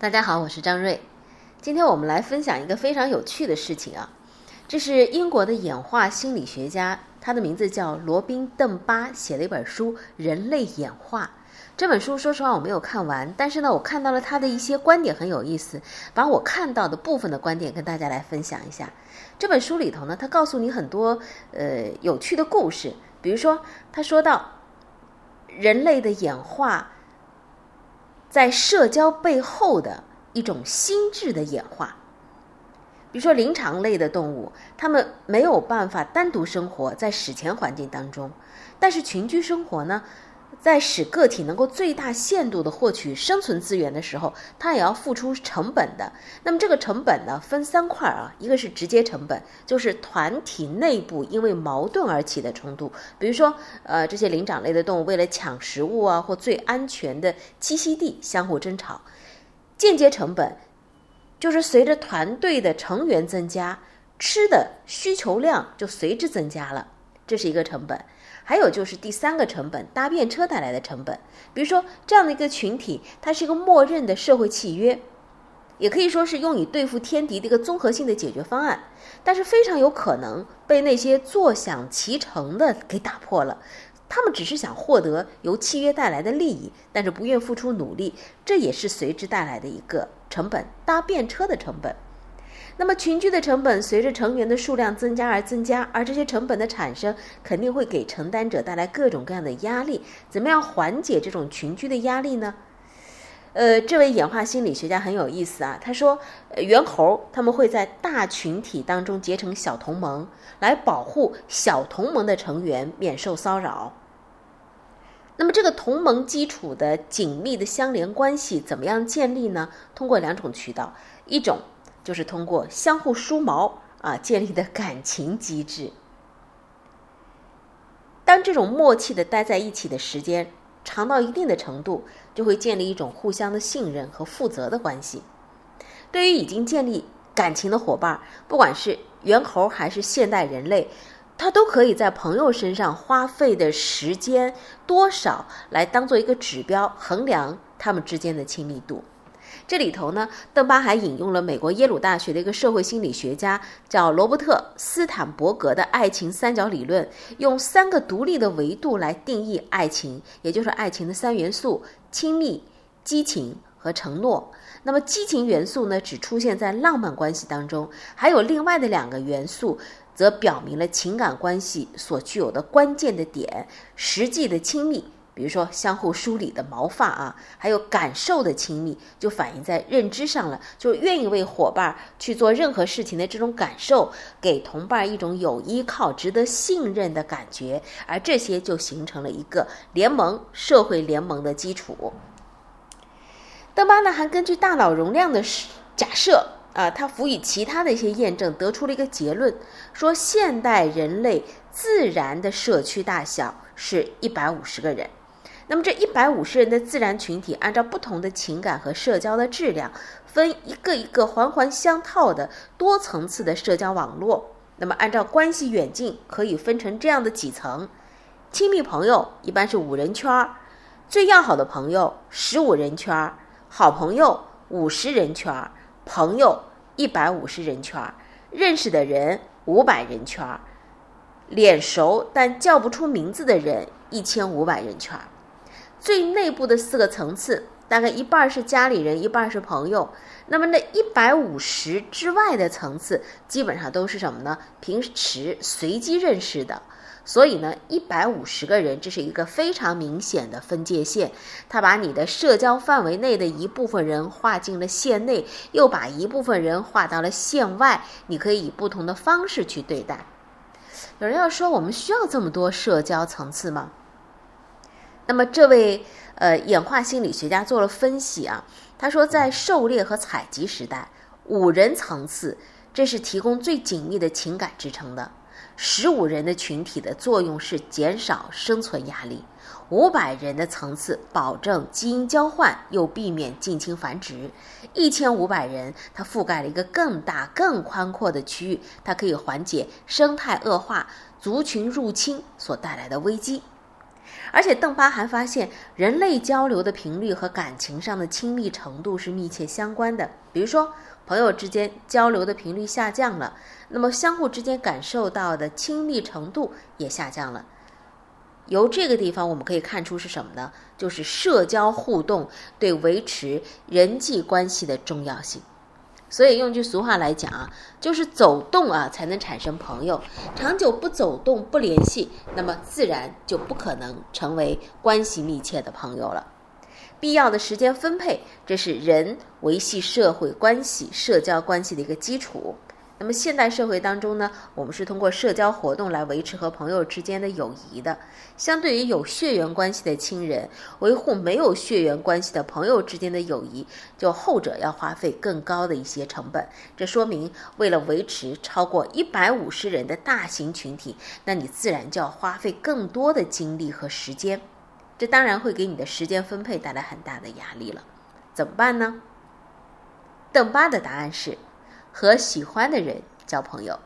大家好，我是张瑞。今天我们来分享一个非常有趣的事情啊，这是英国的演化心理学家，他的名字叫罗宾·邓巴，写了一本书《人类演化》。这本书说实话我没有看完，但是呢，我看到了他的一些观点很有意思，把我看到的部分的观点跟大家来分享一下。这本书里头呢，他告诉你很多呃有趣的故事，比如说他说到人类的演化。在社交背后的一种心智的演化，比如说灵长类的动物，它们没有办法单独生活在史前环境当中，但是群居生活呢？在使个体能够最大限度的获取生存资源的时候，它也要付出成本的。那么这个成本呢，分三块啊，一个是直接成本，就是团体内部因为矛盾而起的冲突，比如说，呃，这些灵长类的动物为了抢食物啊，或最安全的栖息地相互争吵。间接成本，就是随着团队的成员增加，吃的需求量就随之增加了，这是一个成本。还有就是第三个成本，搭便车带来的成本。比如说这样的一个群体，它是一个默认的社会契约，也可以说是用以对付天敌的一个综合性的解决方案。但是非常有可能被那些坐享其成的给打破了。他们只是想获得由契约带来的利益，但是不愿付出努力，这也是随之带来的一个成本，搭便车的成本。那么群居的成本随着成员的数量增加而增加，而这些成本的产生肯定会给承担者带来各种各样的压力。怎么样缓解这种群居的压力呢？呃，这位演化心理学家很有意思啊，他说，猿猴他们会在大群体当中结成小同盟，来保护小同盟的成员免受骚扰。那么这个同盟基础的紧密的相连关系怎么样建立呢？通过两种渠道，一种。就是通过相互梳毛啊建立的感情机制。当这种默契的待在一起的时间长到一定的程度，就会建立一种互相的信任和负责的关系。对于已经建立感情的伙伴，不管是猿猴还是现代人类，他都可以在朋友身上花费的时间多少来当做一个指标，衡量他们之间的亲密度。这里头呢，邓巴还引用了美国耶鲁大学的一个社会心理学家叫罗伯特斯坦伯格的爱情三角理论，用三个独立的维度来定义爱情，也就是爱情的三元素：亲密、激情和承诺。那么，激情元素呢，只出现在浪漫关系当中，还有另外的两个元素，则表明了情感关系所具有的关键的点：实际的亲密。比如说，相互梳理的毛发啊，还有感受的亲密，就反映在认知上了，就愿意为伙伴去做任何事情的这种感受，给同伴一种有依靠、值得信任的感觉，而这些就形成了一个联盟、社会联盟的基础。邓巴呢，还根据大脑容量的假设啊，他辅以其他的一些验证，得出了一个结论，说现代人类自然的社区大小是一百五十个人。那么这一百五十人的自然群体，按照不同的情感和社交的质量，分一个一个环环相套的多层次的社交网络。那么按照关系远近，可以分成这样的几层：亲密朋友一般是五人圈儿，最要好的朋友十五人圈儿，好朋友五十人圈儿，朋友一百五十人圈儿，认识的人五百人圈儿，脸熟但叫不出名字的人一千五百人圈儿。最内部的四个层次，大概一半是家里人，一半是朋友。那么那一百五十之外的层次，基本上都是什么呢？平时随机认识的。所以呢，一百五十个人，这是一个非常明显的分界线。他把你的社交范围内的一部分人划进了线内，又把一部分人划到了线外。你可以以不同的方式去对待。有人要说，我们需要这么多社交层次吗？那么，这位呃演化心理学家做了分析啊，他说，在狩猎和采集时代，五人层次这是提供最紧密的情感支撑的；十五人的群体的作用是减少生存压力；五百人的层次保证基因交换又避免近亲繁殖；一千五百人它覆盖了一个更大更宽阔的区域，它可以缓解生态恶化、族群入侵所带来的危机。而且邓巴还发现，人类交流的频率和感情上的亲密程度是密切相关的。比如说，朋友之间交流的频率下降了，那么相互之间感受到的亲密程度也下降了。由这个地方我们可以看出是什么呢？就是社交互动对维持人际关系的重要性。所以用句俗话来讲啊，就是走动啊才能产生朋友。长久不走动不联系，那么自然就不可能成为关系密切的朋友了。必要的时间分配，这是人维系社会关系、社交关系的一个基础。那么现代社会当中呢，我们是通过社交活动来维持和朋友之间的友谊的。相对于有血缘关系的亲人，维护没有血缘关系的朋友之间的友谊，就后者要花费更高的一些成本。这说明，为了维持超过一百五十人的大型群体，那你自然就要花费更多的精力和时间。这当然会给你的时间分配带来很大的压力了。怎么办呢？邓巴的答案是。和喜欢的人交朋友。